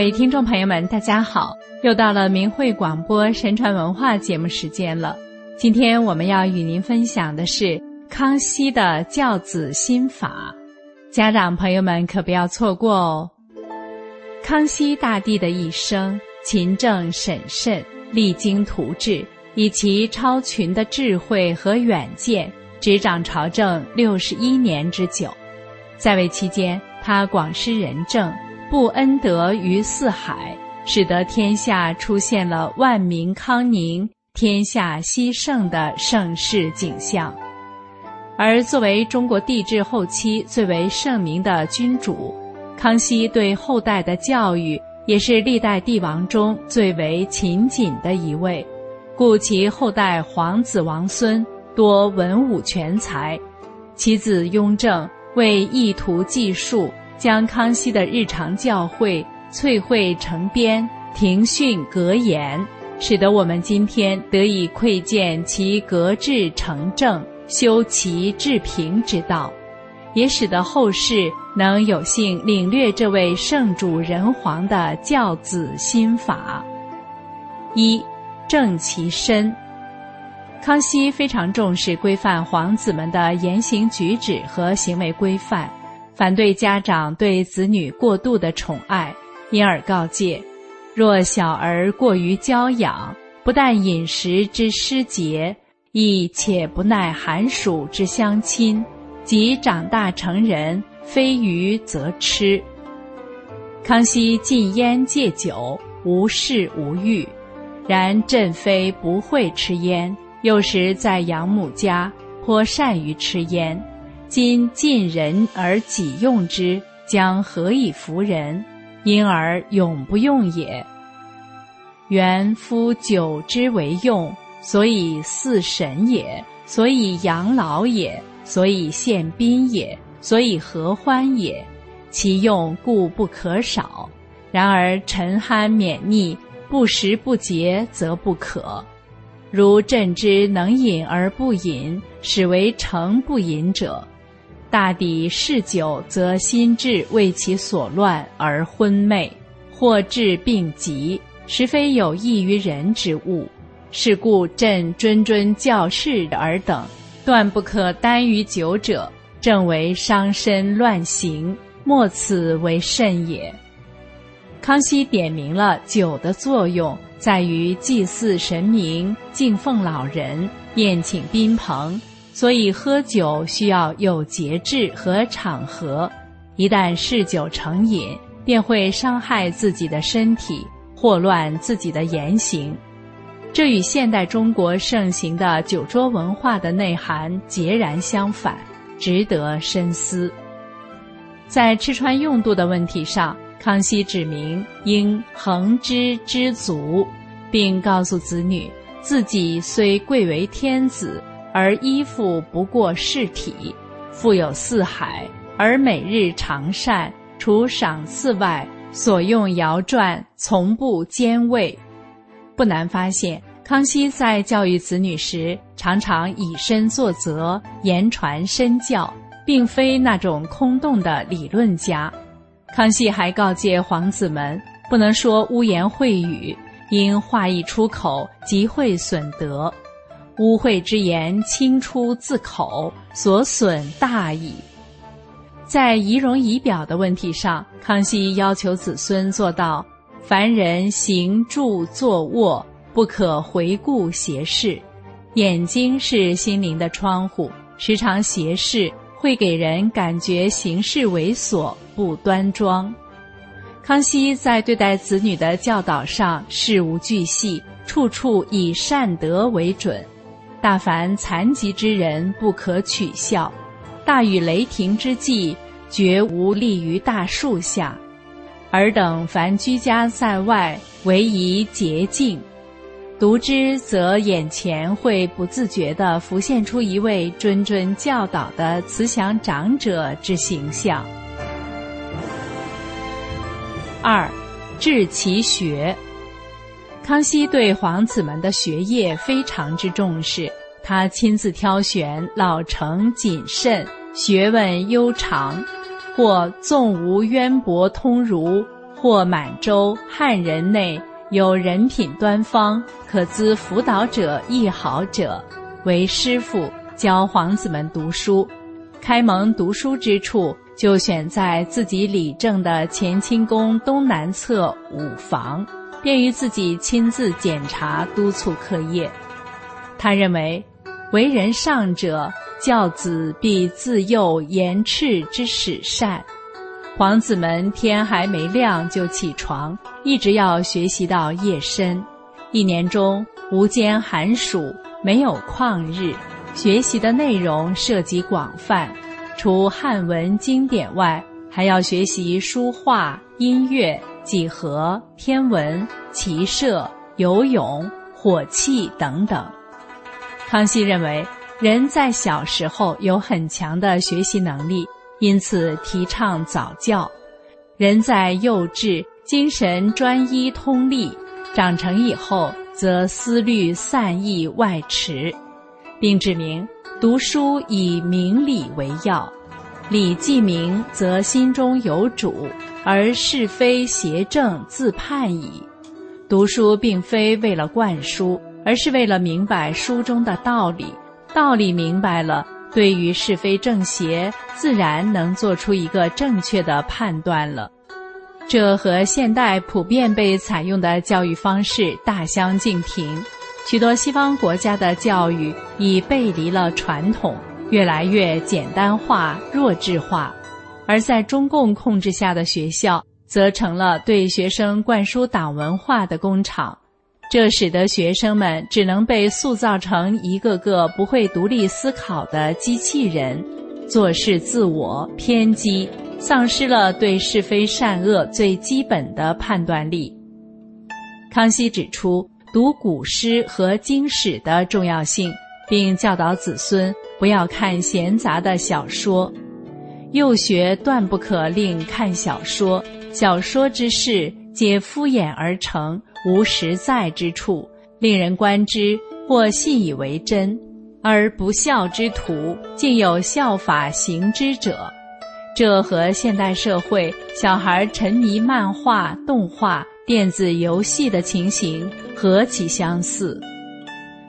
各位听众朋友们，大家好！又到了明慧广播神传文化节目时间了。今天我们要与您分享的是康熙的教子心法，家长朋友们可不要错过哦。康熙大帝的一生勤政审慎，励精图治，以其超群的智慧和远见，执掌朝政六十一年之久。在位期间，他广施仁政。布恩德于四海，使得天下出现了万民康宁、天下熙盛的盛世景象。而作为中国帝制后期最为盛名的君主，康熙对后代的教育也是历代帝王中最为勤谨的一位，故其后代皇子王孙多文武全才。其子雍正为意图记述。将康熙的日常教诲萃绘成编，庭训格言，使得我们今天得以窥见其格致成正、修齐治平之道，也使得后世能有幸领略这位圣主人皇的教子心法。一正其身，康熙非常重视规范皇子们的言行举止和行为规范。反对家长对子女过度的宠爱，因而告诫：若小儿过于娇养，不但饮食之失节，亦且不耐寒暑之相亲，即长大成人，非鱼则吃。康熙禁烟戒酒，无事无欲，然朕妃不会吃烟，幼时在养母家，颇善于吃烟。今尽人而己用之，将何以服人？因而永不用也。原夫酒之为用，所以祀神也，所以养老也，所以献宾也，所以合欢也。其用故不可少。然而沉酣免溺，不食不节，则不可。如朕之能饮而不饮，使为诚不饮者。大抵嗜酒，则心智为其所乱而昏昧，或致病疾，实非有益于人之物。是故朕谆谆教示尔等，断不可耽于酒者，正为伤身乱行，莫此为甚也。康熙点明了酒的作用，在于祭祀神明、敬奉老人、宴请宾朋。所以喝酒需要有节制和场合，一旦嗜酒成瘾，便会伤害自己的身体，祸乱自己的言行。这与现代中国盛行的酒桌文化的内涵截然相反，值得深思。在吃穿用度的问题上，康熙指明应恒之知足，并告诉子女，自己虽贵为天子。而衣服不过世体，富有四海，而每日常善，除赏赐外，所用肴馔从不兼味。不难发现，康熙在教育子女时，常常以身作则，言传身教，并非那种空洞的理论家。康熙还告诫皇子们，不能说污言秽语，因话一出口，即会损德。污秽之言轻出自口，所损大矣。在仪容仪表的问题上，康熙要求子孙做到：凡人行住坐卧，不可回顾斜视。眼睛是心灵的窗户，时常斜视会给人感觉行事猥琐不端庄。康熙在对待子女的教导上，事无巨细，处处以善德为准。大凡残疾之人不可取笑，大雨雷霆之际绝无立于大树下。尔等凡居家在外，唯宜洁净。读之则眼前会不自觉地浮现出一位谆谆教导的慈祥长者之形象。二，治其学。康熙对皇子们的学业非常之重视，他亲自挑选老成谨慎、学问悠长，或纵无渊博通儒，或满洲汉人内有人品端方，可资辅导者亦好者，为师傅教皇子们读书。开蒙读书之处，就选在自己理政的乾清宫东南侧五房，便于自己亲自检查督促课业。他认为，为人上者，教子必自幼言斥之始善。皇子们天还没亮就起床，一直要学习到夜深。一年中无间寒暑，没有旷日。学习的内容涉及广泛，除汉文经典外，还要学习书画、音乐、几何、天文、骑射、游泳、火器等等。康熙认为，人在小时候有很强的学习能力。因此，提倡早教。人在幼稚，精神专一通利；长成以后，则思虑散逸外驰，并指明读书以明理为要。理既明，则心中有主，而是非邪正自判矣。读书并非为了灌输，而是为了明白书中的道理。道理明白了。对于是非正邪，自然能做出一个正确的判断了。这和现代普遍被采用的教育方式大相径庭。许多西方国家的教育已背离了传统，越来越简单化、弱智化；而在中共控制下的学校，则成了对学生灌输党文化的工厂。这使得学生们只能被塑造成一个个不会独立思考的机器人，做事自我偏激，丧失了对是非善恶最基本的判断力。康熙指出读古诗和经史的重要性，并教导子孙不要看闲杂的小说。幼学断不可令看小说，小说之事皆敷衍而成。无实在之处，令人观之或信以为真，而不孝之徒竟有效法行之者，这和现代社会小孩沉迷漫画、动画、电子游戏的情形何其相似！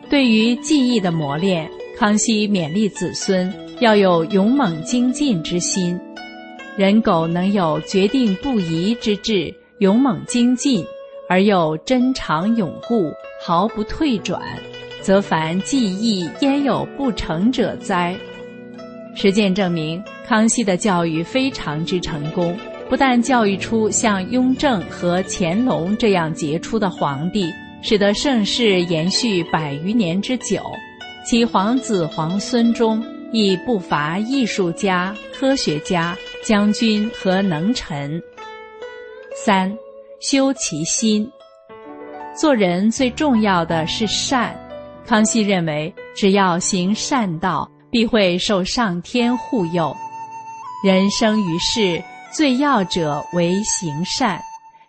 对于记忆的磨练，康熙勉励子孙要有勇猛精进之心，人苟能有决定不移之志，勇猛精进。而又真常永固，毫不退转，则凡技艺焉有不成者哉？实践证明，康熙的教育非常之成功，不但教育出像雍正和乾隆这样杰出的皇帝，使得盛世延续百余年之久，其皇子皇孙中亦不乏艺术家、科学家、将军和能臣。三。修其心，做人最重要的是善。康熙认为，只要行善道，必会受上天护佑。人生于世，最要者为行善。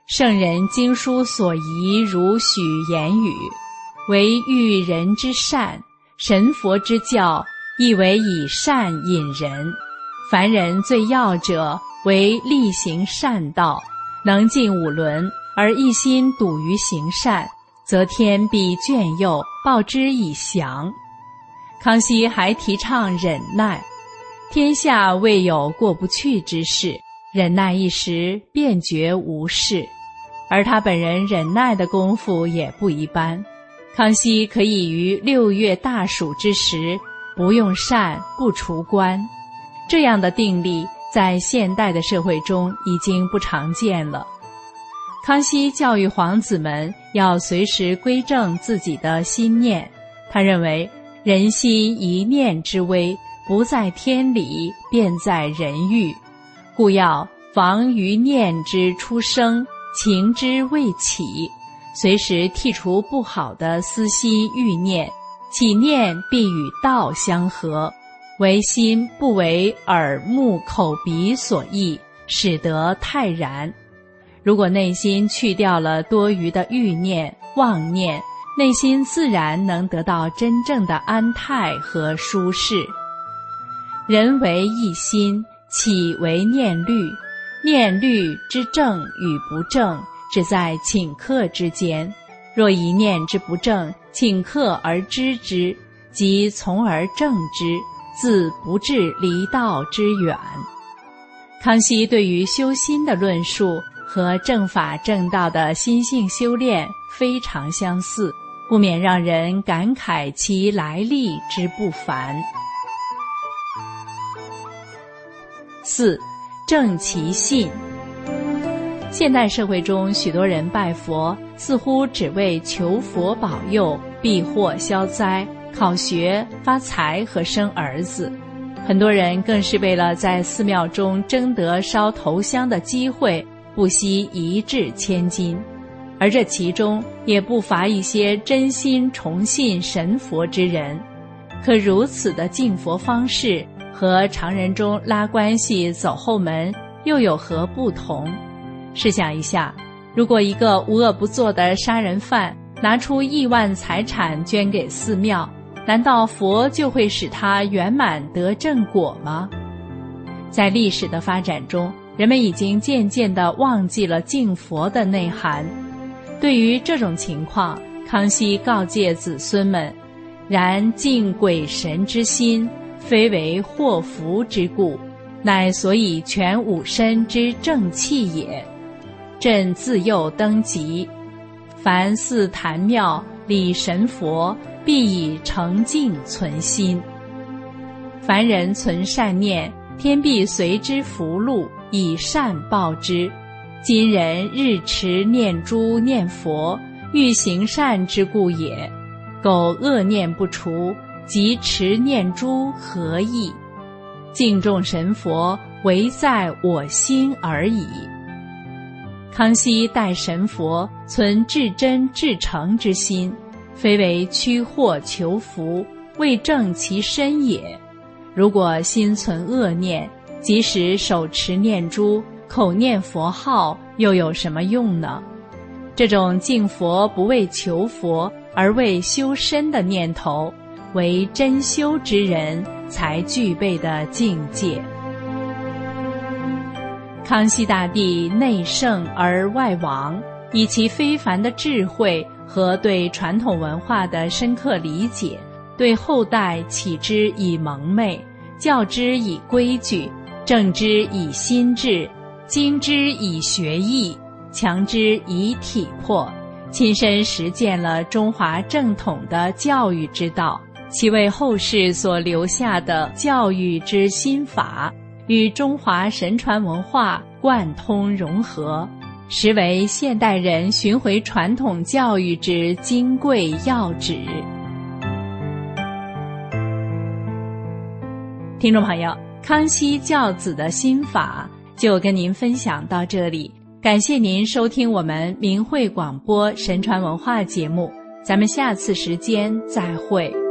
圣人经书所宜，如许言语，为育人之善；神佛之教，亦为以善引人。凡人最要者，为力行善道。能尽五伦而一心笃于行善，则天必眷佑，报之以祥。康熙还提倡忍耐，天下未有过不去之事，忍耐一时便觉无事。而他本人忍耐的功夫也不一般。康熙可以于六月大暑之时，不用膳不除官，这样的定力。在现代的社会中已经不常见了。康熙教育皇子们要随时归正自己的心念，他认为人心一念之微，不在天理，便在人欲，故要防于念之出生，情之未起，随时剔除不好的私心欲念，起念必与道相合。唯心不为耳目口鼻所役，使得泰然。如果内心去掉了多余的欲念、妄念，内心自然能得到真正的安泰和舒适。人为一心，起为念虑，念律之正与不正，只在顷刻之间。若一念之不正，顷刻而知之，即从而正之，自不至离道之远。康熙对于修心的论述和正法正道的心性修炼非常相似，不免让人感慨其来历之不凡。四。正其信。现代社会中，许多人拜佛似乎只为求佛保佑、避祸消灾、考学发财和生儿子，很多人更是为了在寺庙中争得烧头香的机会，不惜一掷千金。而这其中也不乏一些真心崇信神佛之人，可如此的敬佛方式。和常人中拉关系走后门又有何不同？试想一下，如果一个无恶不作的杀人犯拿出亿万财产捐给寺庙，难道佛就会使他圆满得正果吗？在历史的发展中，人们已经渐渐地忘记了敬佛的内涵。对于这种情况，康熙告诫子孙们：然敬鬼神之心。非为祸福之故，乃所以全五身之正气也。朕自幼登极，凡寺坛庙礼神佛，必以诚敬存心。凡人存善念，天必随之福禄，以善报之。今人日持念珠念佛，欲行善之故也。苟恶念不除。即持念珠何意？敬重神佛，唯在我心而已。康熙待神佛存至真至诚之心，非为驱祸求福，为正其身也。如果心存恶念，即使手持念珠、口念佛号，又有什么用呢？这种敬佛不为求佛，而为修身的念头。为真修之人才具备的境界。康熙大帝内圣而外王，以其非凡的智慧和对传统文化的深刻理解，对后代启之以蒙昧，教之以规矩，正之以心智，精之以学艺，强之以体魄，亲身实践了中华正统的教育之道。其为后世所留下的教育之心法，与中华神传文化贯通融合，实为现代人寻回传统教育之金贵要旨。听众朋友，康熙教子的心法就跟您分享到这里，感谢您收听我们明慧广播神传文化节目，咱们下次时间再会。